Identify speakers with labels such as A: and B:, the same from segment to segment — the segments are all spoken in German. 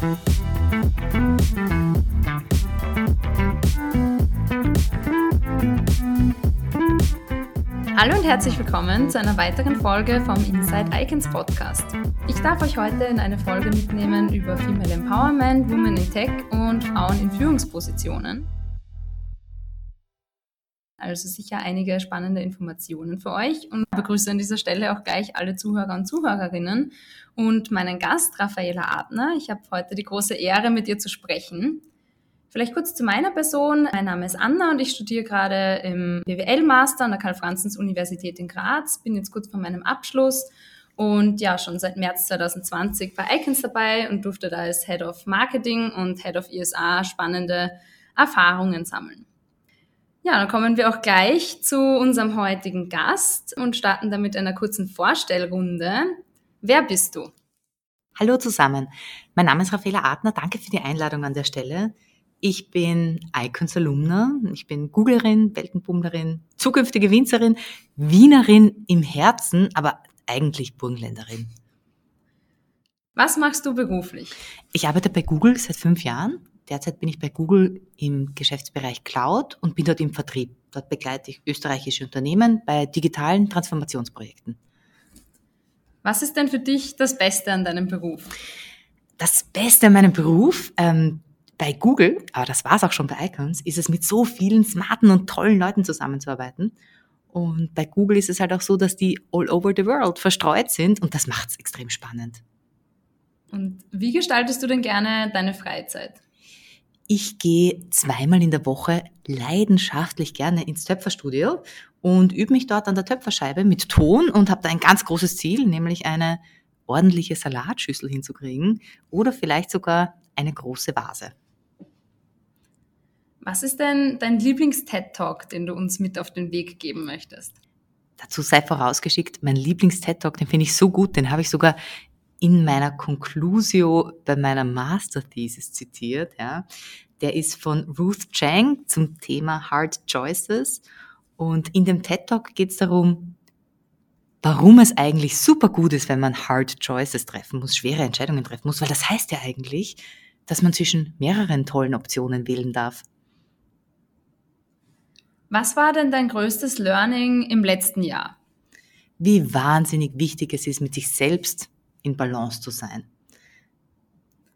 A: Hallo und herzlich willkommen zu einer weiteren Folge vom Inside Icons Podcast. Ich darf euch heute in eine Folge mitnehmen über Female Empowerment, Women in Tech und Frauen in Führungspositionen. Also sicher einige spannende Informationen für euch und begrüße an dieser Stelle auch gleich alle Zuhörer und Zuhörerinnen und meinen Gast Raffaela Adner. Ich habe heute die große Ehre, mit ihr zu sprechen. Vielleicht kurz zu meiner Person. Mein Name ist Anna und ich studiere gerade im BWL-Master an der Karl-Franzens-Universität in Graz. Bin jetzt kurz vor meinem Abschluss und ja, schon seit März 2020 bei Icons dabei und durfte da als Head of Marketing und Head of ESA spannende Erfahrungen sammeln. Ja, dann kommen wir auch gleich zu unserem heutigen Gast und starten damit einer kurzen Vorstellrunde. Wer bist du?
B: Hallo zusammen. Mein Name ist Raffaela Adner. Danke für die Einladung an der Stelle. Ich bin Icons Alumna, ich bin Googlerin, Weltenbummlerin, zukünftige Winzerin, Wienerin im Herzen, aber eigentlich Burgenländerin.
A: Was machst du beruflich?
B: Ich arbeite bei Google seit fünf Jahren. Derzeit bin ich bei Google im Geschäftsbereich Cloud und bin dort im Vertrieb. Dort begleite ich österreichische Unternehmen bei digitalen Transformationsprojekten.
A: Was ist denn für dich das Beste an deinem Beruf?
B: Das Beste an meinem Beruf, ähm, bei Google, aber das war es auch schon bei Icons, ist es mit so vielen smarten und tollen Leuten zusammenzuarbeiten. Und bei Google ist es halt auch so, dass die all over the world verstreut sind und das macht es extrem spannend.
A: Und wie gestaltest du denn gerne deine Freizeit?
B: Ich gehe zweimal in der Woche leidenschaftlich gerne ins Töpferstudio und übe mich dort an der Töpferscheibe mit Ton und habe da ein ganz großes Ziel, nämlich eine ordentliche Salatschüssel hinzukriegen oder vielleicht sogar eine große Vase.
A: Was ist denn dein Lieblings-TED-Talk, den du uns mit auf den Weg geben möchtest?
B: Dazu sei vorausgeschickt, mein Lieblings-TED-Talk, den finde ich so gut, den habe ich sogar in meiner Conclusio bei meiner Masterthesis zitiert. Ja. Der ist von Ruth Chang zum Thema Hard Choices. Und in dem TED-Talk geht es darum, warum es eigentlich super gut ist, wenn man Hard Choices treffen muss, schwere Entscheidungen treffen muss, weil das heißt ja eigentlich, dass man zwischen mehreren tollen Optionen wählen darf.
A: Was war denn dein größtes Learning im letzten Jahr?
B: Wie wahnsinnig wichtig es ist, mit sich selbst in Balance zu sein.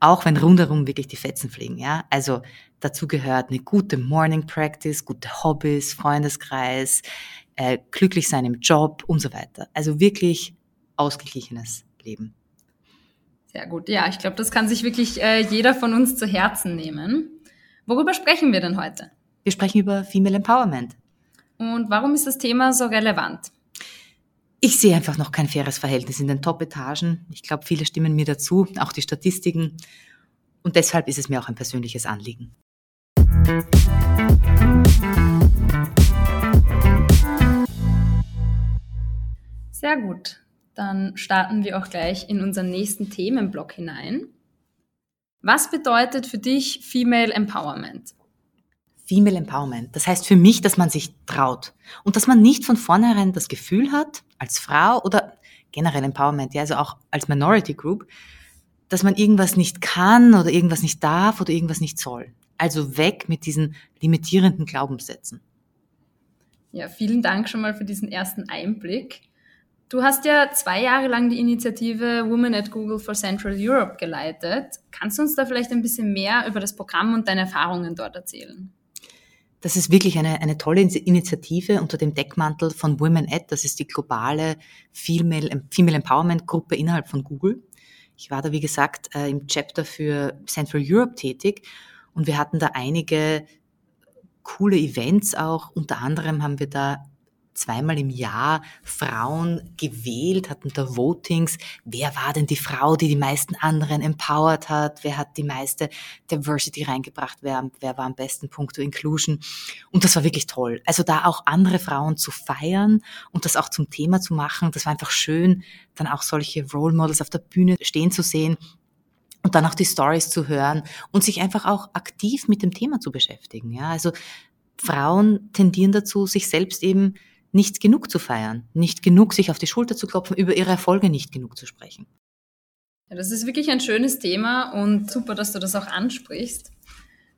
B: Auch wenn rundherum wirklich die Fetzen fliegen, ja. Also dazu gehört eine gute Morning Practice, gute Hobbys, Freundeskreis, äh, glücklich sein im Job und so weiter. Also wirklich ausgeglichenes Leben.
A: Sehr gut. Ja, ich glaube, das kann sich wirklich äh, jeder von uns zu Herzen nehmen. Worüber sprechen wir denn heute?
B: Wir sprechen über Female Empowerment.
A: Und warum ist das Thema so relevant?
B: Ich sehe einfach noch kein faires Verhältnis in den Top-Etagen. Ich glaube, viele stimmen mir dazu, auch die Statistiken. Und deshalb ist es mir auch ein persönliches Anliegen.
A: Sehr gut. Dann starten wir auch gleich in unseren nächsten Themenblock hinein. Was bedeutet für dich Female Empowerment?
B: Female Empowerment. Das heißt für mich, dass man sich traut und dass man nicht von vornherein das Gefühl hat, als Frau oder generell Empowerment, ja, also auch als Minority Group, dass man irgendwas nicht kann oder irgendwas nicht darf oder irgendwas nicht soll. Also weg mit diesen limitierenden Glaubenssätzen.
A: Ja, vielen Dank schon mal für diesen ersten Einblick. Du hast ja zwei Jahre lang die Initiative Women at Google for Central Europe geleitet. Kannst du uns da vielleicht ein bisschen mehr über das Programm und deine Erfahrungen dort erzählen?
B: Das ist wirklich eine, eine tolle Initiative unter dem Deckmantel von Women at. Das ist die globale Female, Female Empowerment Gruppe innerhalb von Google. Ich war da, wie gesagt, äh, im Chapter für Central Europe tätig und wir hatten da einige coole Events auch. Unter anderem haben wir da zweimal im Jahr Frauen gewählt, hatten da Votings. Wer war denn die Frau, die die meisten anderen empowered hat? Wer hat die meiste Diversity reingebracht? Wer, wer war am besten punkto Inclusion? Und das war wirklich toll. Also da auch andere Frauen zu feiern und das auch zum Thema zu machen, das war einfach schön, dann auch solche Role Models auf der Bühne stehen zu sehen und dann auch die Stories zu hören und sich einfach auch aktiv mit dem Thema zu beschäftigen. Ja, also Frauen tendieren dazu, sich selbst eben nicht genug zu feiern, nicht genug sich auf die Schulter zu klopfen, über ihre Erfolge nicht genug zu sprechen.
A: Ja, das ist wirklich ein schönes Thema und super, dass du das auch ansprichst.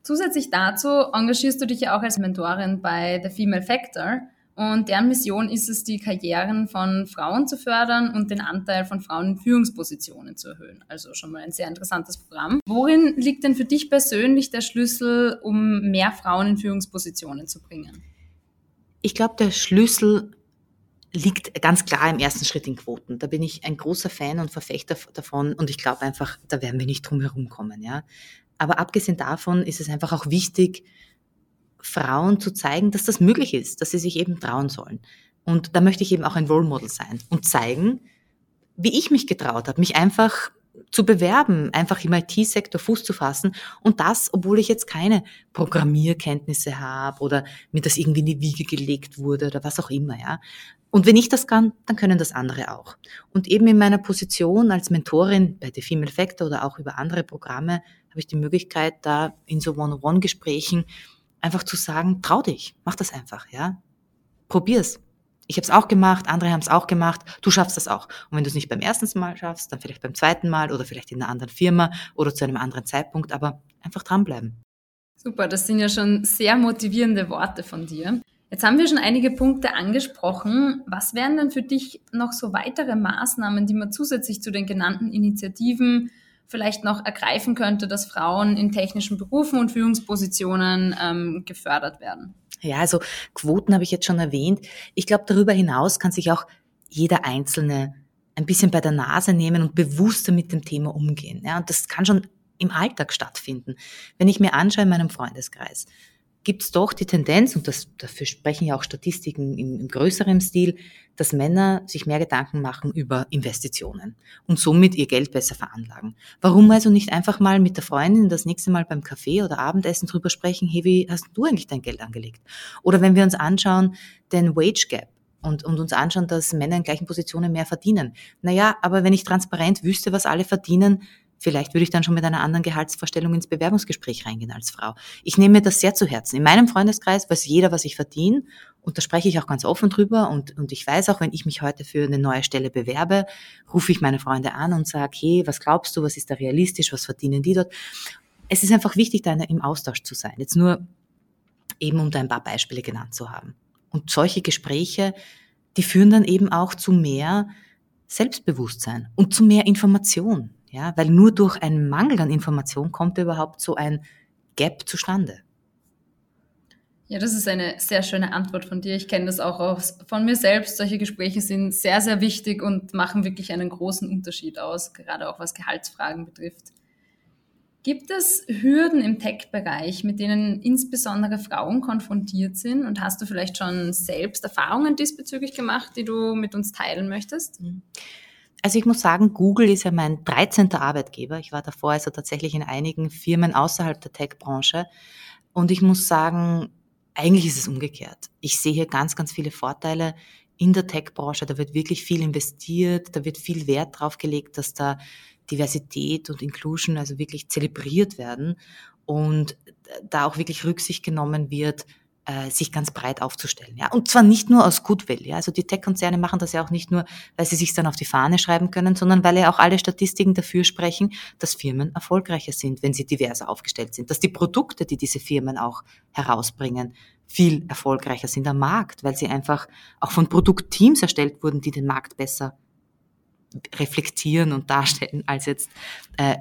A: Zusätzlich dazu engagierst du dich ja auch als Mentorin bei The Female Factor und deren Mission ist es, die Karrieren von Frauen zu fördern und den Anteil von Frauen in Führungspositionen zu erhöhen. Also schon mal ein sehr interessantes Programm. Worin liegt denn für dich persönlich der Schlüssel, um mehr Frauen in Führungspositionen zu bringen?
B: Ich glaube, der Schlüssel liegt ganz klar im ersten Schritt in Quoten. Da bin ich ein großer Fan und Verfechter davon und ich glaube einfach, da werden wir nicht drum herum kommen, ja. Aber abgesehen davon ist es einfach auch wichtig, Frauen zu zeigen, dass das möglich ist, dass sie sich eben trauen sollen. Und da möchte ich eben auch ein Role Model sein und zeigen, wie ich mich getraut habe, mich einfach zu bewerben, einfach im IT-Sektor Fuß zu fassen und das, obwohl ich jetzt keine Programmierkenntnisse habe oder mir das irgendwie in die Wiege gelegt wurde oder was auch immer, ja. Und wenn ich das kann, dann können das andere auch. Und eben in meiner Position als Mentorin bei The Female Factor oder auch über andere Programme habe ich die Möglichkeit, da in so One-on-One-Gesprächen einfach zu sagen, trau dich, mach das einfach, ja. Probier's. Ich habe es auch gemacht, andere haben es auch gemacht, du schaffst das auch. Und wenn du es nicht beim ersten Mal schaffst, dann vielleicht beim zweiten Mal oder vielleicht in einer anderen Firma oder zu einem anderen Zeitpunkt, aber einfach dranbleiben.
A: Super, das sind ja schon sehr motivierende Worte von dir. Jetzt haben wir schon einige Punkte angesprochen. Was wären denn für dich noch so weitere Maßnahmen, die man zusätzlich zu den genannten Initiativen vielleicht noch ergreifen könnte, dass Frauen in technischen Berufen und Führungspositionen ähm, gefördert werden?
B: Ja, also Quoten habe ich jetzt schon erwähnt. Ich glaube, darüber hinaus kann sich auch jeder Einzelne ein bisschen bei der Nase nehmen und bewusster mit dem Thema umgehen. Ja, und das kann schon im Alltag stattfinden. Wenn ich mir anschaue in meinem Freundeskreis, gibt es doch die Tendenz, und das, dafür sprechen ja auch Statistiken im, im größeren Stil, dass Männer sich mehr Gedanken machen über Investitionen und somit ihr Geld besser veranlagen. Warum also nicht einfach mal mit der Freundin das nächste Mal beim Kaffee oder Abendessen drüber sprechen, hey, wie hast du eigentlich dein Geld angelegt? Oder wenn wir uns anschauen, den Wage Gap, und, und uns anschauen, dass Männer in gleichen Positionen mehr verdienen. Naja, aber wenn ich transparent wüsste, was alle verdienen, Vielleicht würde ich dann schon mit einer anderen Gehaltsvorstellung ins Bewerbungsgespräch reingehen als Frau. Ich nehme mir das sehr zu Herzen. In meinem Freundeskreis weiß jeder, was ich verdiene. Und da spreche ich auch ganz offen drüber. Und, und ich weiß auch, wenn ich mich heute für eine neue Stelle bewerbe, rufe ich meine Freunde an und sage, hey, was glaubst du, was ist da realistisch, was verdienen die dort? Es ist einfach wichtig, da im Austausch zu sein. Jetzt nur eben, um da ein paar Beispiele genannt zu haben. Und solche Gespräche, die führen dann eben auch zu mehr Selbstbewusstsein und zu mehr Information. Ja, weil nur durch einen Mangel an Information kommt überhaupt so ein Gap zustande.
A: Ja, das ist eine sehr schöne Antwort von dir. Ich kenne das auch aus, von mir selbst. Solche Gespräche sind sehr, sehr wichtig und machen wirklich einen großen Unterschied aus, gerade auch was Gehaltsfragen betrifft. Gibt es Hürden im Tech-Bereich, mit denen insbesondere Frauen konfrontiert sind? Und hast du vielleicht schon selbst Erfahrungen diesbezüglich gemacht, die du mit uns teilen möchtest? Mhm.
B: Also ich muss sagen, Google ist ja mein 13. Arbeitgeber. Ich war davor also tatsächlich in einigen Firmen außerhalb der Tech-Branche. Und ich muss sagen, eigentlich ist es umgekehrt. Ich sehe hier ganz, ganz viele Vorteile in der Tech-Branche. Da wird wirklich viel investiert, da wird viel Wert drauf gelegt, dass da Diversität und Inclusion also wirklich zelebriert werden und da auch wirklich Rücksicht genommen wird äh, sich ganz breit aufzustellen. Ja? Und zwar nicht nur aus Goodwill. Ja? Also die Tech-Konzerne machen das ja auch nicht nur, weil sie sich dann auf die Fahne schreiben können, sondern weil ja auch alle Statistiken dafür sprechen, dass Firmen erfolgreicher sind, wenn sie diverser aufgestellt sind. Dass die Produkte, die diese Firmen auch herausbringen, viel erfolgreicher sind am Markt, weil sie einfach auch von Produktteams erstellt wurden, die den Markt besser reflektieren und darstellen als jetzt äh,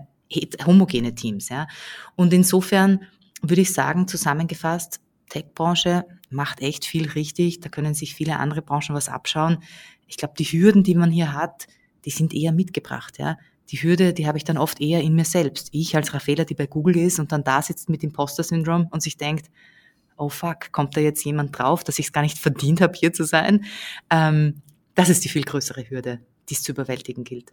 B: homogene Teams. Ja? Und insofern würde ich sagen, zusammengefasst, Tech-Branche macht echt viel richtig. Da können sich viele andere Branchen was abschauen. Ich glaube, die Hürden, die man hier hat, die sind eher mitgebracht. Ja. Die Hürde, die habe ich dann oft eher in mir selbst. Ich als Raffaella, die bei Google ist und dann da sitzt mit Imposter-Syndrom und sich denkt, oh fuck, kommt da jetzt jemand drauf, dass ich es gar nicht verdient habe, hier zu sein? Ähm, das ist die viel größere Hürde, die es zu überwältigen gilt.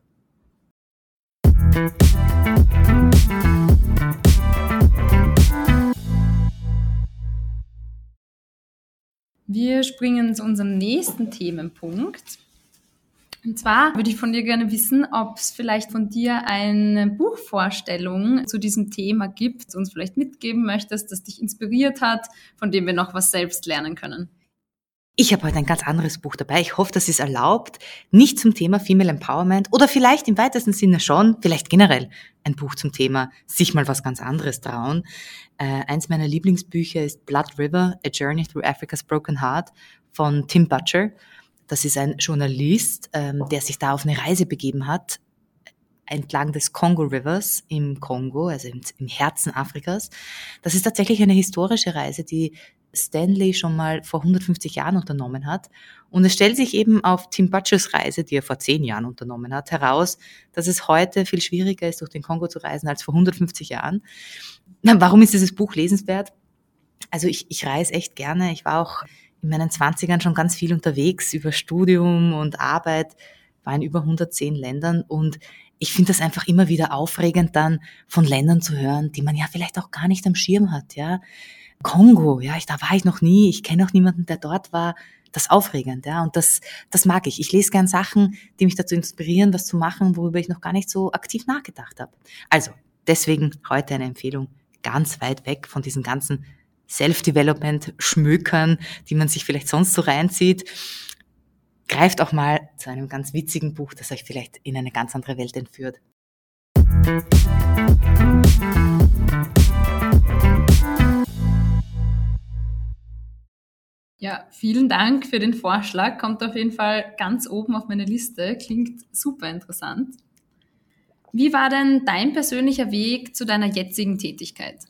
A: Wir springen zu unserem nächsten Themenpunkt. Und zwar würde ich von dir gerne wissen, ob es vielleicht von dir eine Buchvorstellung zu diesem Thema gibt, uns vielleicht mitgeben möchtest, das dich inspiriert hat, von dem wir noch was selbst lernen können.
B: Ich habe heute ein ganz anderes Buch dabei. Ich hoffe, das ist erlaubt. Nicht zum Thema Female Empowerment oder vielleicht im weitesten Sinne schon, vielleicht generell ein Buch zum Thema sich mal was ganz anderes trauen. Äh, eins meiner Lieblingsbücher ist Blood River, A Journey Through Africa's Broken Heart von Tim Butcher. Das ist ein Journalist, ähm, der sich da auf eine Reise begeben hat, entlang des Congo Rivers im Kongo, also im, Herzen Afrikas. Das ist tatsächlich eine historische Reise, die Stanley schon mal vor 150 Jahren unternommen hat. Und es stellt sich eben auf Tim Butchers Reise, die er vor zehn Jahren unternommen hat, heraus, dass es heute viel schwieriger ist, durch den Kongo zu reisen als vor 150 Jahren. Warum ist dieses Buch lesenswert? Also ich, ich reise echt gerne. Ich war auch in meinen 20ern schon ganz viel unterwegs über Studium und Arbeit, war in über 110 Ländern und ich finde das einfach immer wieder aufregend, dann von Ländern zu hören, die man ja vielleicht auch gar nicht am Schirm hat, ja. Kongo, ja, ich, da war ich noch nie, ich kenne auch niemanden, der dort war. Das ist aufregend, ja, und das, das mag ich. Ich lese gern Sachen, die mich dazu inspirieren, was zu machen, worüber ich noch gar nicht so aktiv nachgedacht habe. Also, deswegen heute eine Empfehlung, ganz weit weg von diesen ganzen Self-Development-Schmökern, die man sich vielleicht sonst so reinzieht. Greift auch mal zu einem ganz witzigen Buch, das euch vielleicht in eine ganz andere Welt entführt.
A: Ja, vielen Dank für den Vorschlag. Kommt auf jeden Fall ganz oben auf meine Liste. Klingt super interessant. Wie war denn dein persönlicher Weg zu deiner jetzigen Tätigkeit?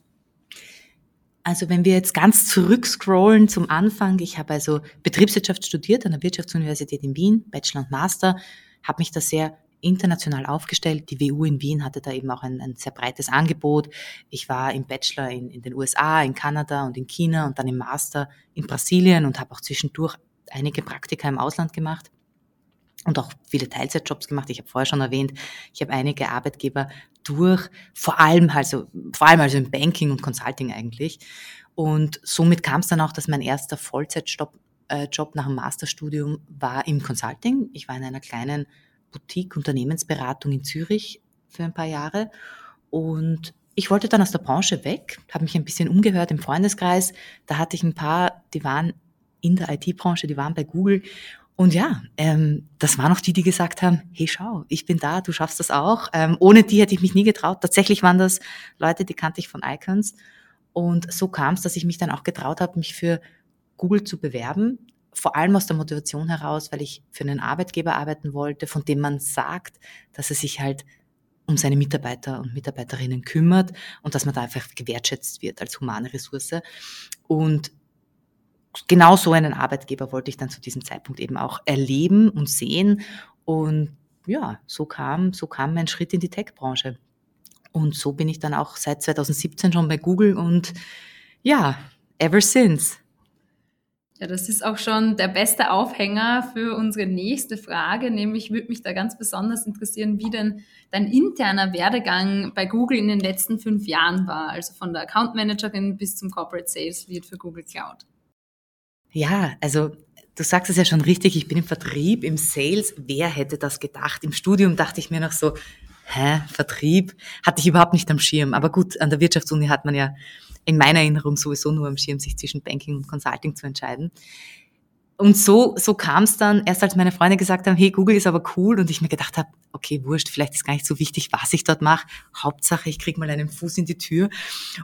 B: Also wenn wir jetzt ganz zurückscrollen zum Anfang, ich habe also Betriebswirtschaft studiert an der Wirtschaftsuniversität in Wien, Bachelor und Master, habe mich da sehr international aufgestellt. Die WU in Wien hatte da eben auch ein, ein sehr breites Angebot. Ich war im Bachelor in, in den USA, in Kanada und in China und dann im Master in Brasilien und habe auch zwischendurch einige Praktika im Ausland gemacht und auch viele Teilzeitjobs gemacht. Ich habe vorher schon erwähnt, ich habe einige Arbeitgeber durch, vor allem also vor allem also im Banking und Consulting eigentlich. Und somit kam es dann auch, dass mein erster Vollzeitjob äh, nach dem Masterstudium war im Consulting. Ich war in einer kleinen Boutique-Unternehmensberatung in Zürich für ein paar Jahre. Und ich wollte dann aus der Branche weg, habe mich ein bisschen umgehört im Freundeskreis. Da hatte ich ein paar, die waren in der IT-Branche, die waren bei Google. Und ja, ähm, das waren auch die, die gesagt haben, hey schau, ich bin da, du schaffst das auch. Ähm, ohne die hätte ich mich nie getraut. Tatsächlich waren das Leute, die kannte ich von Icons. Und so kam es, dass ich mich dann auch getraut habe, mich für Google zu bewerben vor allem aus der Motivation heraus, weil ich für einen Arbeitgeber arbeiten wollte, von dem man sagt, dass er sich halt um seine Mitarbeiter und Mitarbeiterinnen kümmert und dass man da einfach gewertschätzt wird als humane Ressource. Und genau so einen Arbeitgeber wollte ich dann zu diesem Zeitpunkt eben auch erleben und sehen. Und ja, so kam, so kam mein Schritt in die Tech-Branche. Und so bin ich dann auch seit 2017 schon bei Google und ja, ever since.
A: Ja, das ist auch schon der beste Aufhänger für unsere nächste Frage, nämlich würde mich da ganz besonders interessieren, wie denn dein interner Werdegang bei Google in den letzten fünf Jahren war, also von der Account Managerin bis zum Corporate Sales Lead für Google Cloud.
B: Ja, also du sagst es ja schon richtig, ich bin im Vertrieb, im Sales. Wer hätte das gedacht? Im Studium dachte ich mir noch so, hä, Vertrieb? Hatte ich überhaupt nicht am Schirm. Aber gut, an der Wirtschaftsuni hat man ja in meiner Erinnerung sowieso nur am Schirm, sich zwischen Banking und Consulting zu entscheiden. Und so, so kam es dann, erst als meine Freunde gesagt haben, hey, Google ist aber cool und ich mir gedacht habe, okay, wurscht, vielleicht ist gar nicht so wichtig, was ich dort mache. Hauptsache, ich krieg mal einen Fuß in die Tür.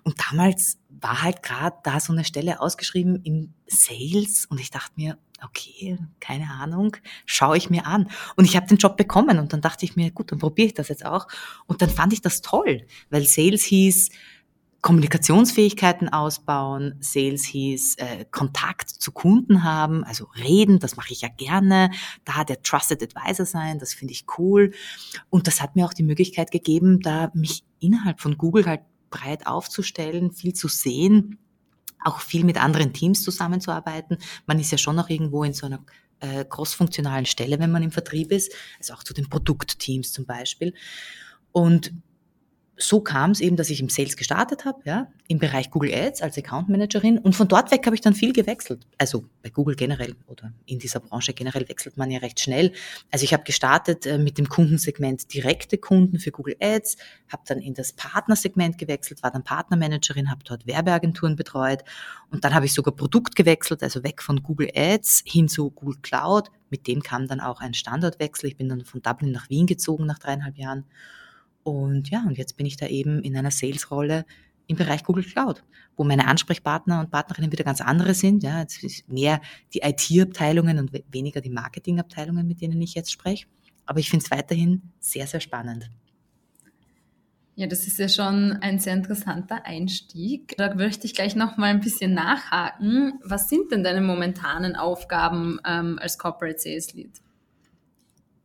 B: Und damals war halt gerade da so eine Stelle ausgeschrieben im Sales und ich dachte mir, okay, keine Ahnung, schaue ich mir an. Und ich habe den Job bekommen und dann dachte ich mir, gut, dann probiere ich das jetzt auch. Und dann fand ich das toll, weil Sales hieß, Kommunikationsfähigkeiten ausbauen, Sales hieß äh, Kontakt zu Kunden haben, also reden, das mache ich ja gerne, da der Trusted Advisor sein, das finde ich cool. Und das hat mir auch die Möglichkeit gegeben, da mich innerhalb von Google halt breit aufzustellen, viel zu sehen, auch viel mit anderen Teams zusammenzuarbeiten. Man ist ja schon noch irgendwo in so einer äh, crossfunktionalen Stelle, wenn man im Vertrieb ist, also auch zu den Produktteams zum Beispiel. Und so kam es eben, dass ich im Sales gestartet habe, ja, im Bereich Google Ads als Account Managerin und von dort weg habe ich dann viel gewechselt. Also bei Google generell oder in dieser Branche generell wechselt man ja recht schnell. Also ich habe gestartet äh, mit dem Kundensegment direkte Kunden für Google Ads, habe dann in das Partnersegment gewechselt, war dann Partnermanagerin, habe dort Werbeagenturen betreut und dann habe ich sogar Produkt gewechselt, also weg von Google Ads hin zu Google Cloud. Mit dem kam dann auch ein Standortwechsel. Ich bin dann von Dublin nach Wien gezogen nach dreieinhalb Jahren und ja, und jetzt bin ich da eben in einer Sales-Rolle im Bereich Google Cloud, wo meine Ansprechpartner und Partnerinnen wieder ganz andere sind. Ja, es ist mehr die IT-Abteilungen und weniger die Marketing-Abteilungen, mit denen ich jetzt spreche. Aber ich finde es weiterhin sehr, sehr spannend.
A: Ja, das ist ja schon ein sehr interessanter Einstieg. Da möchte ich gleich noch mal ein bisschen nachhaken. Was sind denn deine momentanen Aufgaben ähm, als Corporate Sales Lead?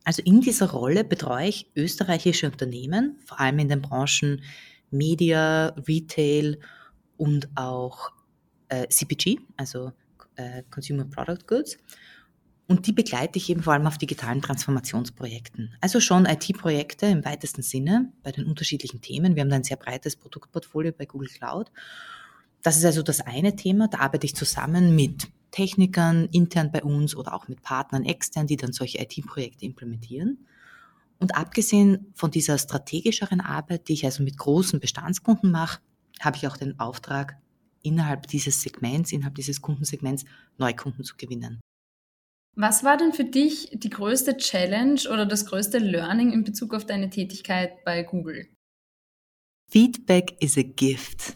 B: Also in dieser Rolle betreue ich österreichische Unternehmen, vor allem in den Branchen Media, Retail und auch äh, CPG, also äh, Consumer Product Goods. Und die begleite ich eben vor allem auf digitalen Transformationsprojekten. Also schon IT-Projekte im weitesten Sinne bei den unterschiedlichen Themen. Wir haben da ein sehr breites Produktportfolio bei Google Cloud. Das ist also das eine Thema. Da arbeite ich zusammen mit Technikern intern bei uns oder auch mit Partnern extern, die dann solche IT-Projekte implementieren. Und abgesehen von dieser strategischeren Arbeit, die ich also mit großen Bestandskunden mache, habe ich auch den Auftrag, innerhalb dieses Segments, innerhalb dieses Kundensegments Neukunden zu gewinnen.
A: Was war denn für dich die größte Challenge oder das größte Learning in Bezug auf deine Tätigkeit bei Google?
B: Feedback is a gift.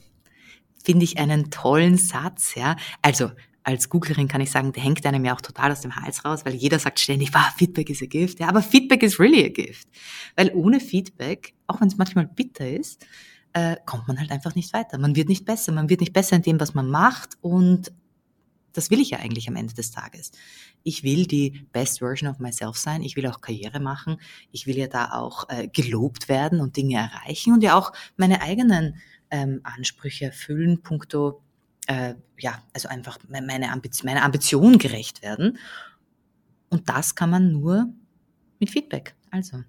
B: Finde ich einen tollen Satz, ja. Also als Googlerin kann ich sagen, der hängt einem ja auch total aus dem Hals raus, weil jeder sagt ständig, wow, Feedback is a gift. Ja, aber Feedback is really a gift. Weil ohne Feedback, auch wenn es manchmal bitter ist, äh, kommt man halt einfach nicht weiter. Man wird nicht besser. Man wird nicht besser in dem, was man macht. Und das will ich ja eigentlich am Ende des Tages. Ich will die best version of myself sein. Ich will auch Karriere machen. Ich will ja da auch äh, gelobt werden und Dinge erreichen und ja auch meine eigenen ähm, Ansprüche erfüllen, punkto äh, ja, also einfach meine Ambition, meiner Ambition gerecht werden. Und das kann man nur mit Feedback. Also,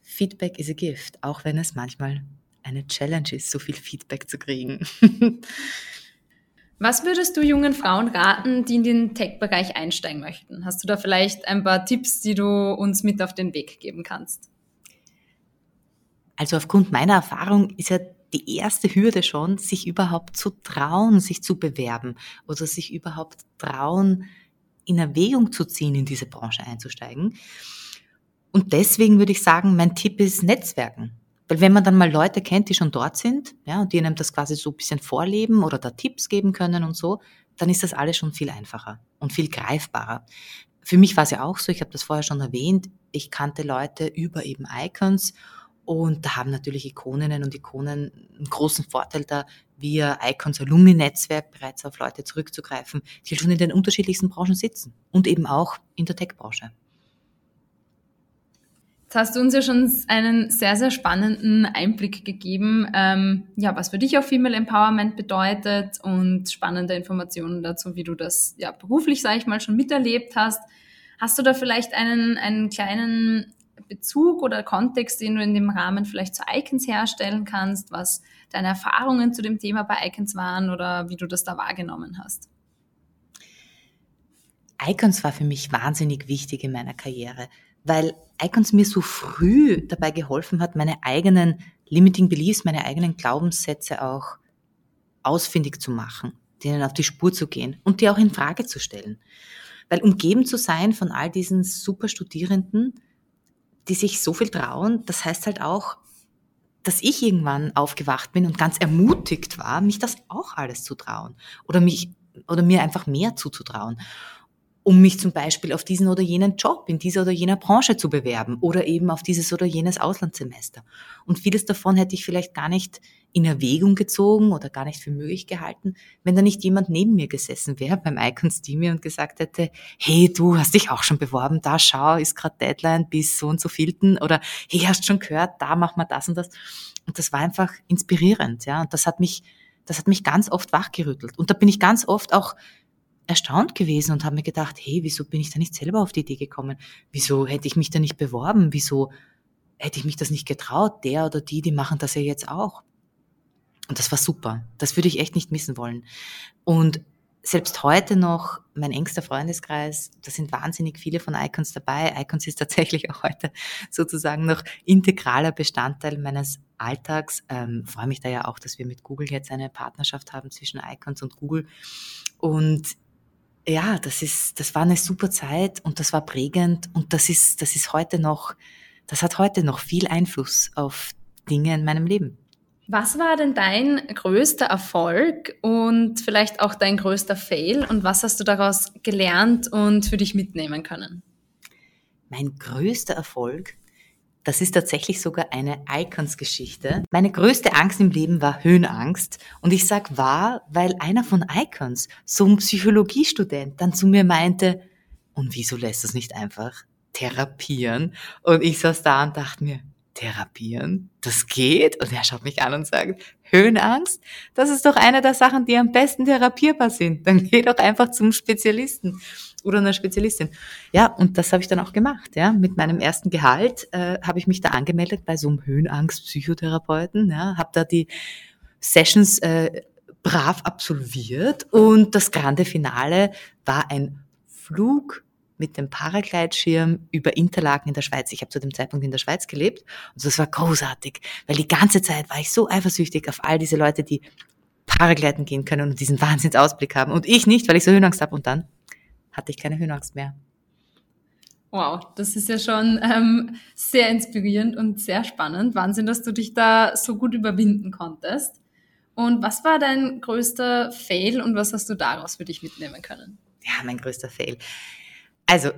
B: Feedback is a gift, auch wenn es manchmal eine Challenge ist, so viel Feedback zu kriegen.
A: Was würdest du jungen Frauen raten, die in den Tech-Bereich einsteigen möchten? Hast du da vielleicht ein paar Tipps, die du uns mit auf den Weg geben kannst?
B: Also aufgrund meiner Erfahrung ist ja die erste Hürde schon, sich überhaupt zu trauen, sich zu bewerben oder sich überhaupt trauen, in Erwägung zu ziehen, in diese Branche einzusteigen. Und deswegen würde ich sagen, mein Tipp ist Netzwerken. Weil wenn man dann mal Leute kennt, die schon dort sind, ja, und die einem das quasi so ein bisschen vorleben oder da Tipps geben können und so, dann ist das alles schon viel einfacher und viel greifbarer. Für mich war es ja auch so, ich habe das vorher schon erwähnt, ich kannte Leute über eben Icons und da haben natürlich Ikoninnen und Ikonen einen großen Vorteil da, via Icons Alumni-Netzwerk bereits auf Leute zurückzugreifen, die halt schon in den unterschiedlichsten Branchen sitzen und eben auch in der Tech-Branche.
A: Jetzt hast du uns ja schon einen sehr, sehr spannenden Einblick gegeben, ähm, ja, was für dich auch Female Empowerment bedeutet und spannende Informationen dazu, wie du das ja beruflich, sage ich mal, schon miterlebt hast. Hast du da vielleicht einen, einen kleinen Bezug oder Kontext, den du in dem Rahmen vielleicht zu Icons herstellen kannst, was deine Erfahrungen zu dem Thema bei Icons waren oder wie du das da wahrgenommen hast?
B: Icons war für mich wahnsinnig wichtig in meiner Karriere, weil Icons mir so früh dabei geholfen hat, meine eigenen Limiting Beliefs, meine eigenen Glaubenssätze auch ausfindig zu machen, denen auf die Spur zu gehen und die auch in Frage zu stellen. Weil umgeben zu sein von all diesen super Studierenden, die sich so viel trauen, das heißt halt auch, dass ich irgendwann aufgewacht bin und ganz ermutigt war, mich das auch alles zu trauen oder mich oder mir einfach mehr zuzutrauen um mich zum Beispiel auf diesen oder jenen Job in dieser oder jener Branche zu bewerben oder eben auf dieses oder jenes Auslandssemester. Und vieles davon hätte ich vielleicht gar nicht in Erwägung gezogen oder gar nicht für möglich gehalten, wenn da nicht jemand neben mir gesessen wäre beim Icons Team und gesagt hätte, hey, du hast dich auch schon beworben, da schau, ist gerade Deadline bis so und so vielten oder hey, hast schon gehört, da machen wir das und das. Und das war einfach inspirierend, ja. Und das hat mich, das hat mich ganz oft wachgerüttelt. Und da bin ich ganz oft auch erstaunt gewesen und habe mir gedacht, hey, wieso bin ich da nicht selber auf die Idee gekommen? Wieso hätte ich mich da nicht beworben? Wieso hätte ich mich das nicht getraut. Der oder die, die machen das ja jetzt auch. Und das war super. Das würde ich echt nicht missen wollen. Und selbst heute noch mein engster Freundeskreis, da sind wahnsinnig viele von Icons dabei. Icons ist tatsächlich auch heute sozusagen noch integraler Bestandteil meines Alltags. Ähm, freue mich da ja auch, dass wir mit Google jetzt eine Partnerschaft haben zwischen Icons und Google. Und ja, das ist, das war eine super Zeit und das war prägend und das ist, das ist heute noch, das hat heute noch viel Einfluss auf Dinge in meinem Leben.
A: Was war denn dein größter Erfolg und vielleicht auch dein größter Fail und was hast du daraus gelernt und für dich mitnehmen können?
B: Mein größter Erfolg, das ist tatsächlich sogar eine Icons-Geschichte. Meine größte Angst im Leben war Höhenangst und ich sag wahr, weil einer von Icons, so ein Psychologiestudent, dann zu mir meinte, und wieso lässt du es nicht einfach therapieren? Und ich saß da und dachte mir, therapieren? Das geht? Und er schaut mich an und sagt, Höhenangst? Das ist doch eine der Sachen, die am besten therapierbar sind. Dann geh doch einfach zum Spezialisten oder einer Spezialistin. Ja, und das habe ich dann auch gemacht. Ja, mit meinem ersten Gehalt äh, habe ich mich da angemeldet bei so einem Höhenangst-Psychotherapeuten. Ja, habe da die Sessions äh, brav absolviert und das grande Finale war ein Flug mit dem Paragleitschirm über Interlaken in der Schweiz. Ich habe zu dem Zeitpunkt in der Schweiz gelebt und das war großartig, weil die ganze Zeit war ich so eifersüchtig auf all diese Leute, die Paragleiten gehen können und diesen Wahnsinnsausblick haben und ich nicht, weil ich so Höhenangst habe und dann hatte ich keine Höhenangst mehr.
A: Wow, das ist ja schon ähm, sehr inspirierend und sehr spannend. Wahnsinn, dass du dich da so gut überwinden konntest. Und was war dein größter Fail und was hast du daraus für dich mitnehmen können?
B: Ja, mein größter Fail. Also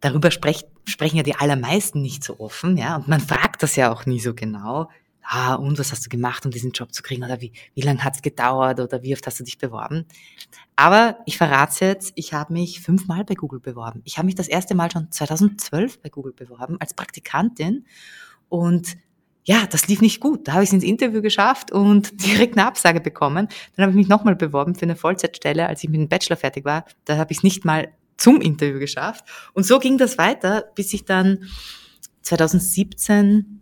B: darüber sprecht, sprechen ja die allermeisten nicht so offen, ja, und man fragt das ja auch nie so genau. Ah, und was hast du gemacht, um diesen Job zu kriegen? Oder wie, wie lange hat's gedauert? Oder wie oft hast du dich beworben? Aber ich verrate jetzt, ich habe mich fünfmal bei Google beworben. Ich habe mich das erste Mal schon 2012 bei Google beworben als Praktikantin. Und ja, das lief nicht gut. Da habe ich es ins Interview geschafft und direkt eine Absage bekommen. Dann habe ich mich nochmal beworben für eine Vollzeitstelle, als ich mit dem Bachelor fertig war. Da habe ich es nicht mal zum Interview geschafft. Und so ging das weiter, bis ich dann 2017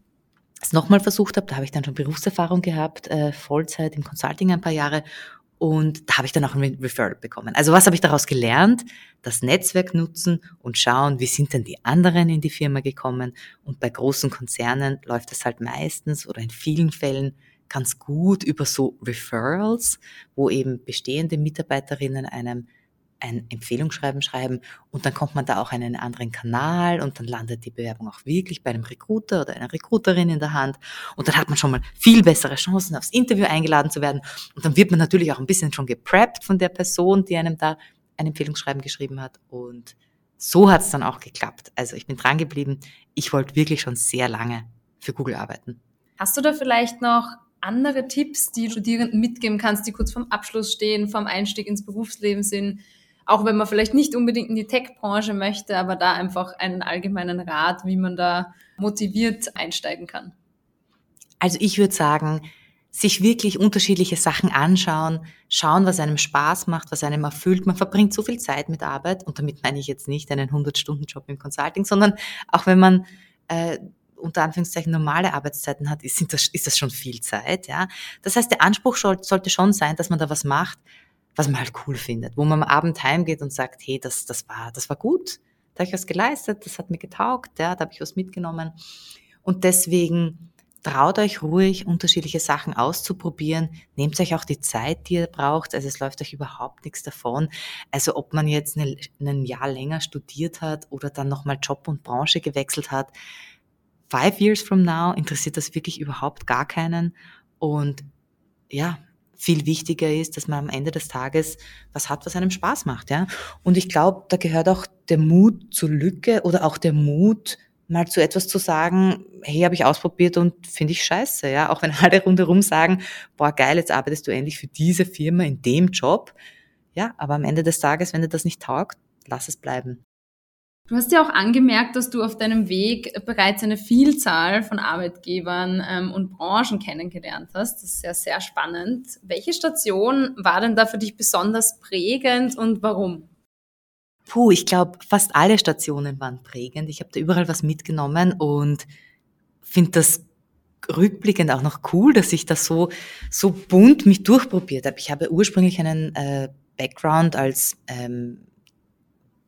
B: es nochmal versucht habe. Da habe ich dann schon Berufserfahrung gehabt, äh, Vollzeit im Consulting ein paar Jahre. Und da habe ich dann auch ein Referral bekommen. Also was habe ich daraus gelernt? Das Netzwerk nutzen und schauen, wie sind denn die anderen in die Firma gekommen. Und bei großen Konzernen läuft das halt meistens oder in vielen Fällen ganz gut über so Referrals, wo eben bestehende Mitarbeiterinnen einem ein Empfehlungsschreiben schreiben und dann kommt man da auch in einen anderen Kanal und dann landet die Bewerbung auch wirklich bei einem Recruiter oder einer Recruiterin in der Hand und dann hat man schon mal viel bessere Chancen, aufs Interview eingeladen zu werden und dann wird man natürlich auch ein bisschen schon gepreppt von der Person, die einem da ein Empfehlungsschreiben geschrieben hat und so hat es dann auch geklappt. Also ich bin dran geblieben. Ich wollte wirklich schon sehr lange für Google arbeiten.
A: Hast du da vielleicht noch andere Tipps, die Studierenden mitgeben kannst, die kurz vorm Abschluss stehen, vorm Einstieg ins Berufsleben sind, auch wenn man vielleicht nicht unbedingt in die Tech-Branche möchte, aber da einfach einen allgemeinen Rat, wie man da motiviert einsteigen kann?
B: Also ich würde sagen, sich wirklich unterschiedliche Sachen anschauen, schauen, was einem Spaß macht, was einem erfüllt. Man verbringt so viel Zeit mit Arbeit und damit meine ich jetzt nicht einen 100-Stunden-Job im Consulting, sondern auch wenn man äh, unter Anführungszeichen normale Arbeitszeiten hat, ist, das, ist das schon viel Zeit. Ja? Das heißt, der Anspruch sollte schon sein, dass man da was macht, was man halt cool findet, wo man am Abend heimgeht und sagt, hey, das, das war, das war gut, da habe ich was geleistet, das hat mir getaugt, ja, da habe ich was mitgenommen. Und deswegen traut euch ruhig, unterschiedliche Sachen auszuprobieren. Nehmt euch auch die Zeit, die ihr braucht. Also es läuft euch überhaupt nichts davon. Also ob man jetzt ein Jahr länger studiert hat oder dann nochmal Job und Branche gewechselt hat. Five years from now interessiert das wirklich überhaupt gar keinen. Und ja, viel wichtiger ist, dass man am Ende des Tages was hat, was einem Spaß macht, ja. Und ich glaube, da gehört auch der Mut zur Lücke oder auch der Mut, mal zu etwas zu sagen, hey, habe ich ausprobiert und finde ich scheiße, ja. Auch wenn alle rundherum sagen, boah, geil, jetzt arbeitest du endlich für diese Firma in dem Job. Ja, aber am Ende des Tages, wenn dir das nicht taugt, lass es bleiben.
A: Du hast ja auch angemerkt, dass du auf deinem Weg bereits eine Vielzahl von Arbeitgebern ähm, und Branchen kennengelernt hast. Das ist ja sehr spannend. Welche Station war denn da für dich besonders prägend und warum?
B: Puh, ich glaube, fast alle Stationen waren prägend. Ich habe da überall was mitgenommen und finde das rückblickend auch noch cool, dass ich das so, so bunt mich durchprobiert habe. Ich habe ursprünglich einen äh, Background als ähm,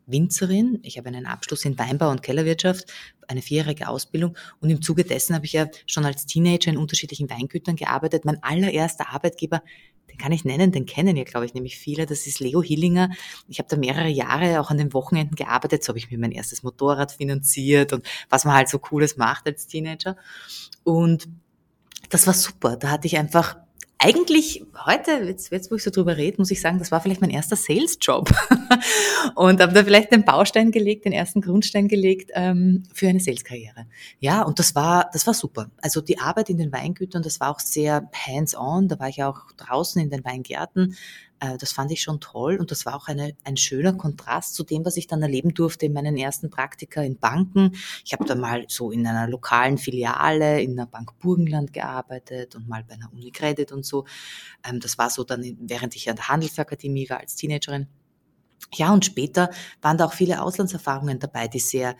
B: Winzerin. Ich habe einen Abschluss in Weinbau und Kellerwirtschaft, eine vierjährige Ausbildung und im Zuge dessen habe ich ja schon als Teenager in unterschiedlichen Weingütern gearbeitet. Mein allererster Arbeitgeber, den kann ich nennen, den kennen ja, glaube ich, nämlich viele, das ist Leo Hillinger. Ich habe da mehrere Jahre auch an den Wochenenden gearbeitet, so habe ich mir mein erstes Motorrad finanziert und was man halt so Cooles macht als Teenager. Und das war super. Da hatte ich einfach eigentlich heute, jetzt, jetzt wo ich so drüber rede, muss ich sagen, das war vielleicht mein erster Sales-Job. und habe da vielleicht den Baustein gelegt, den ersten Grundstein gelegt ähm, für eine Sales-Karriere. Ja, und das war, das war super. Also die Arbeit in den Weingütern, das war auch sehr hands-on. Da war ich auch draußen in den Weingärten, das fand ich schon toll und das war auch eine, ein schöner Kontrast zu dem, was ich dann erleben durfte in meinen ersten Praktika in Banken. Ich habe da mal so in einer lokalen Filiale in der Bank Burgenland gearbeitet und mal bei einer Unicredit und so. Ähm, das war so dann, während ich an der Handelsakademie war als Teenagerin. Ja, und später waren da auch viele Auslandserfahrungen dabei, die sehr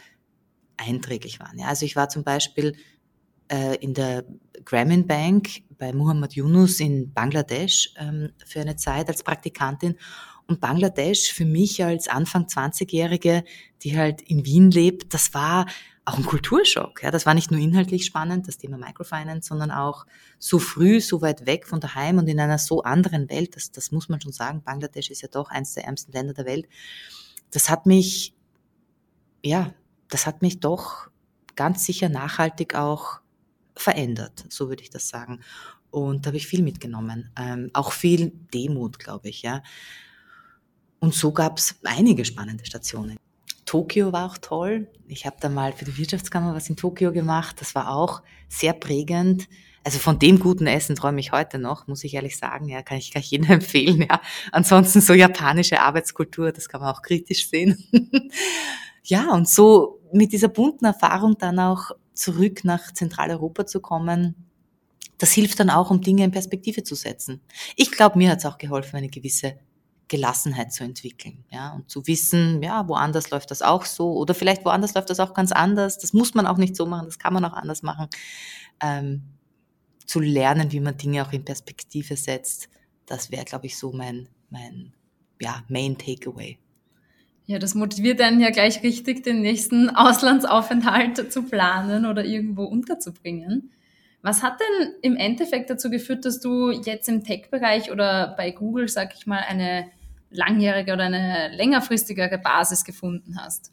B: einträglich waren. Ja, also ich war zum Beispiel äh, in der Grameen Bank bei Muhammad Yunus in Bangladesch ähm, für eine Zeit als Praktikantin. Und Bangladesch für mich als Anfang 20-Jährige, die halt in Wien lebt, das war auch ein Kulturschock. Ja, das war nicht nur inhaltlich spannend, das Thema Microfinance, sondern auch so früh, so weit weg von daheim und in einer so anderen Welt. Das, das muss man schon sagen. Bangladesch ist ja doch eines der ärmsten Länder der Welt. Das hat mich, ja, das hat mich doch ganz sicher nachhaltig auch verändert, so würde ich das sagen. Und da habe ich viel mitgenommen. Ähm, auch viel Demut, glaube ich, ja. Und so gab es einige spannende Stationen. Tokio war auch toll. Ich habe da mal für die Wirtschaftskammer was in Tokio gemacht. Das war auch sehr prägend. Also von dem guten Essen träume ich heute noch, muss ich ehrlich sagen. Ja, kann ich gleich jedem empfehlen. Ja, ansonsten so japanische Arbeitskultur, das kann man auch kritisch sehen. ja, und so mit dieser bunten Erfahrung dann auch zurück nach Zentraleuropa zu kommen, das hilft dann auch, um Dinge in Perspektive zu setzen. Ich glaube, mir hat es auch geholfen, eine gewisse Gelassenheit zu entwickeln, ja, und zu wissen, ja, woanders läuft das auch so oder vielleicht woanders läuft das auch ganz anders. Das muss man auch nicht so machen, das kann man auch anders machen. Ähm, zu lernen, wie man Dinge auch in Perspektive setzt, das wäre, glaube ich, so mein, mein, ja, Main Takeaway.
A: Ja, das motiviert einen ja gleich richtig, den nächsten Auslandsaufenthalt zu planen oder irgendwo unterzubringen. Was hat denn im Endeffekt dazu geführt, dass du jetzt im Tech-Bereich oder bei Google, sag ich mal, eine langjährige oder eine längerfristigere Basis gefunden hast?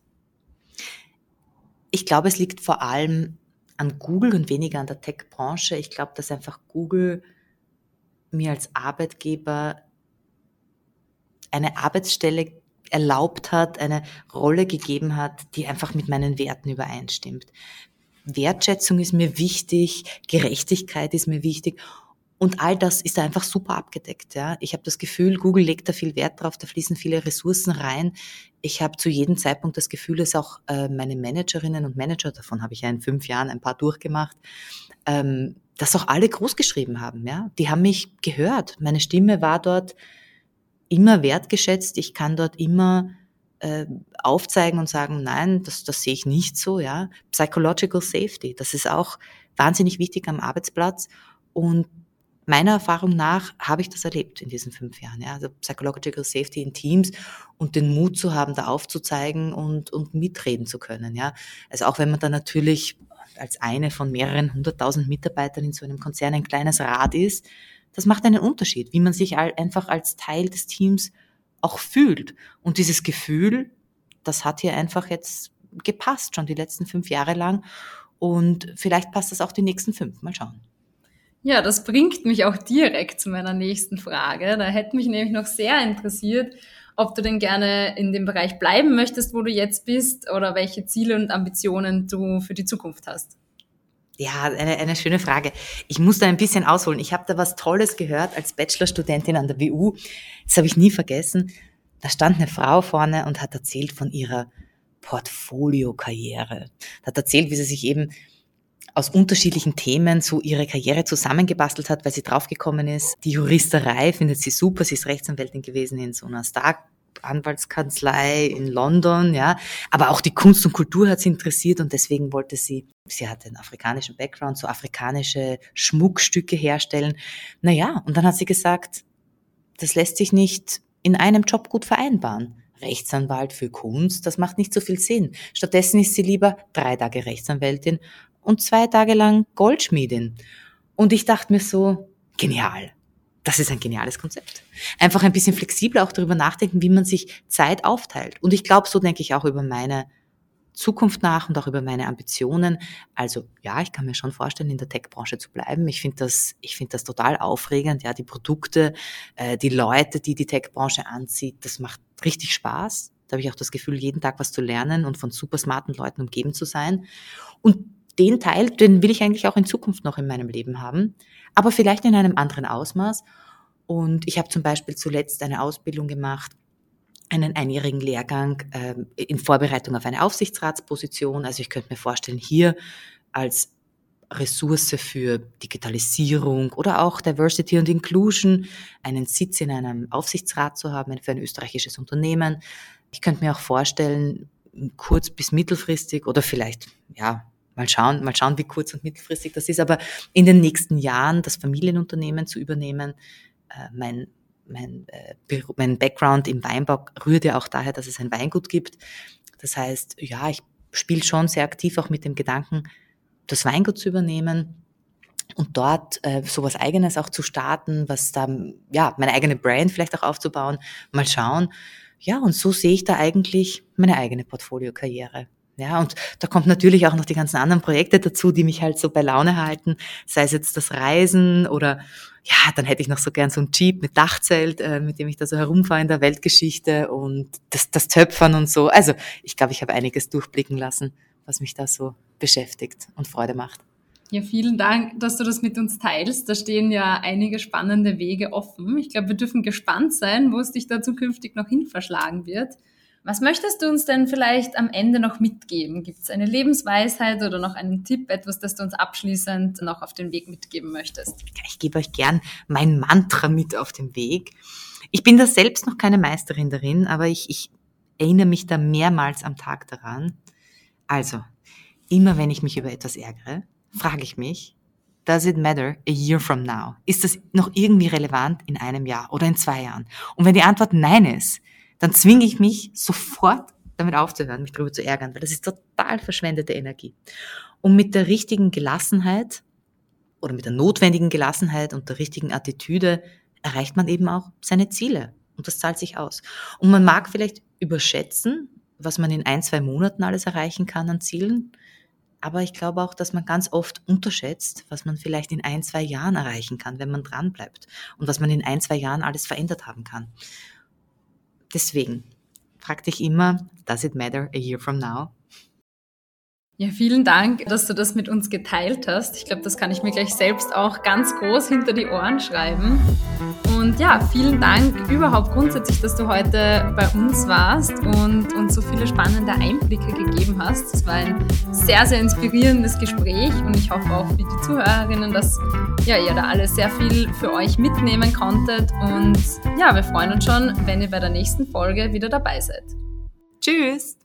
B: Ich glaube, es liegt vor allem an Google und weniger an der Tech-Branche. Ich glaube, dass einfach Google mir als Arbeitgeber eine Arbeitsstelle erlaubt hat, eine Rolle gegeben hat, die einfach mit meinen Werten übereinstimmt. Wertschätzung ist mir wichtig, Gerechtigkeit ist mir wichtig und all das ist einfach super abgedeckt. Ja. Ich habe das Gefühl, Google legt da viel Wert drauf, da fließen viele Ressourcen rein. Ich habe zu jedem Zeitpunkt das Gefühl, dass auch äh, meine Managerinnen und Manager, davon habe ich ja in fünf Jahren ein paar durchgemacht, ähm, das auch alle groß geschrieben haben. Ja. Die haben mich gehört. Meine Stimme war dort immer wertgeschätzt. Ich kann dort immer äh, aufzeigen und sagen, nein, das, das sehe ich nicht so. Ja, Psychological Safety, das ist auch wahnsinnig wichtig am Arbeitsplatz und meiner Erfahrung nach habe ich das erlebt in diesen fünf Jahren. Ja? Also Psychological Safety in Teams und den Mut zu haben, da aufzuzeigen und, und mitreden zu können. Ja? Also auch wenn man da natürlich als eine von mehreren hunderttausend Mitarbeitern in so einem Konzern ein kleines Rad ist, das macht einen Unterschied, wie man sich einfach als Teil des Teams auch fühlt. Und dieses Gefühl, das hat hier einfach jetzt gepasst, schon die letzten fünf Jahre lang. Und vielleicht passt das auch die nächsten fünf. Mal schauen.
A: Ja, das bringt mich auch direkt zu meiner nächsten Frage. Da hätte mich nämlich noch sehr interessiert, ob du denn gerne in dem Bereich bleiben möchtest, wo du jetzt bist, oder welche Ziele und Ambitionen du für die Zukunft hast.
B: Ja, eine, eine schöne Frage. Ich muss da ein bisschen ausholen. Ich habe da was Tolles gehört als Bachelorstudentin an der WU. Das habe ich nie vergessen. Da stand eine Frau vorne und hat erzählt von ihrer Portfolio-Karriere. Hat erzählt, wie sie sich eben aus unterschiedlichen Themen so ihre Karriere zusammengebastelt hat, weil sie draufgekommen ist. Die Juristerei findet sie super. Sie ist Rechtsanwältin gewesen in so einer Star Anwaltskanzlei in London, ja. Aber auch die Kunst und Kultur hat sie interessiert und deswegen wollte sie Sie hat einen afrikanischen Background, so afrikanische Schmuckstücke herstellen. Naja, und dann hat sie gesagt, das lässt sich nicht in einem Job gut vereinbaren. Rechtsanwalt für Kunst, das macht nicht so viel Sinn. Stattdessen ist sie lieber drei Tage Rechtsanwältin und zwei Tage lang Goldschmiedin. Und ich dachte mir so, genial. Das ist ein geniales Konzept. Einfach ein bisschen flexibler auch darüber nachdenken, wie man sich Zeit aufteilt. Und ich glaube, so denke ich auch über meine Zukunft nach und auch über meine Ambitionen. Also ja, ich kann mir schon vorstellen, in der Tech-Branche zu bleiben. Ich finde das, ich finde das total aufregend. Ja, die Produkte, äh, die Leute, die die Tech-Branche anzieht, das macht richtig Spaß. Da habe ich auch das Gefühl, jeden Tag was zu lernen und von super smarten Leuten umgeben zu sein. Und den Teil, den will ich eigentlich auch in Zukunft noch in meinem Leben haben, aber vielleicht in einem anderen Ausmaß. Und ich habe zum Beispiel zuletzt eine Ausbildung gemacht einen einjährigen Lehrgang äh, in Vorbereitung auf eine Aufsichtsratsposition. Also ich könnte mir vorstellen, hier als Ressource für Digitalisierung oder auch Diversity und Inclusion einen Sitz in einem Aufsichtsrat zu haben für ein österreichisches Unternehmen. Ich könnte mir auch vorstellen, kurz bis mittelfristig oder vielleicht, ja, mal schauen, mal schauen, wie kurz und mittelfristig das ist, aber in den nächsten Jahren das Familienunternehmen zu übernehmen. Äh, mein mein, äh, mein Background im Weinbau rührt ja auch daher, dass es ein Weingut gibt. Das heißt, ja, ich spiele schon sehr aktiv auch mit dem Gedanken, das Weingut zu übernehmen und dort äh, sowas Eigenes auch zu starten, was da, ja, meine eigene Brand vielleicht auch aufzubauen, mal schauen. Ja, und so sehe ich da eigentlich meine eigene Portfolio-Karriere. Ja, und da kommt natürlich auch noch die ganzen anderen Projekte dazu, die mich halt so bei Laune halten, sei es jetzt das Reisen oder ja, dann hätte ich noch so gern so ein Jeep mit Dachzelt, äh, mit dem ich da so herumfahre in der Weltgeschichte und das, das Töpfern und so. Also ich glaube, ich habe einiges durchblicken lassen, was mich da so beschäftigt und Freude macht.
A: Ja, vielen Dank, dass du das mit uns teilst. Da stehen ja einige spannende Wege offen. Ich glaube, wir dürfen gespannt sein, wo es dich da zukünftig noch hin verschlagen wird. Was möchtest du uns denn vielleicht am Ende noch mitgeben? Gibt es eine Lebensweisheit oder noch einen Tipp, etwas, das du uns abschließend noch auf den Weg mitgeben möchtest?
B: Ich gebe euch gern mein Mantra mit auf den Weg. Ich bin da selbst noch keine Meisterin darin, aber ich, ich erinnere mich da mehrmals am Tag daran. Also, immer wenn ich mich über etwas ärgere, frage ich mich, does it matter a year from now? Ist das noch irgendwie relevant in einem Jahr oder in zwei Jahren? Und wenn die Antwort nein ist, dann zwinge ich mich sofort damit aufzuhören, mich darüber zu ärgern, weil das ist total verschwendete Energie. Und mit der richtigen Gelassenheit oder mit der notwendigen Gelassenheit und der richtigen Attitüde erreicht man eben auch seine Ziele. Und das zahlt sich aus. Und man mag vielleicht überschätzen, was man in ein, zwei Monaten alles erreichen kann an Zielen. Aber ich glaube auch, dass man ganz oft unterschätzt, was man vielleicht in ein, zwei Jahren erreichen kann, wenn man dran bleibt. Und was man in ein, zwei Jahren alles verändert haben kann. Deswegen, frag dich immer, does it matter a year from now?
A: Ja, vielen Dank, dass du das mit uns geteilt hast. Ich glaube, das kann ich mir gleich selbst auch ganz groß hinter die Ohren schreiben. Und ja, vielen Dank überhaupt grundsätzlich, dass du heute bei uns warst und uns so viele spannende Einblicke gegeben hast. Es war ein sehr, sehr inspirierendes Gespräch und ich hoffe auch für die Zuhörerinnen, dass ja, ihr da alle sehr viel für euch mitnehmen konntet. Und ja, wir freuen uns schon, wenn ihr bei der nächsten Folge wieder dabei seid. Tschüss!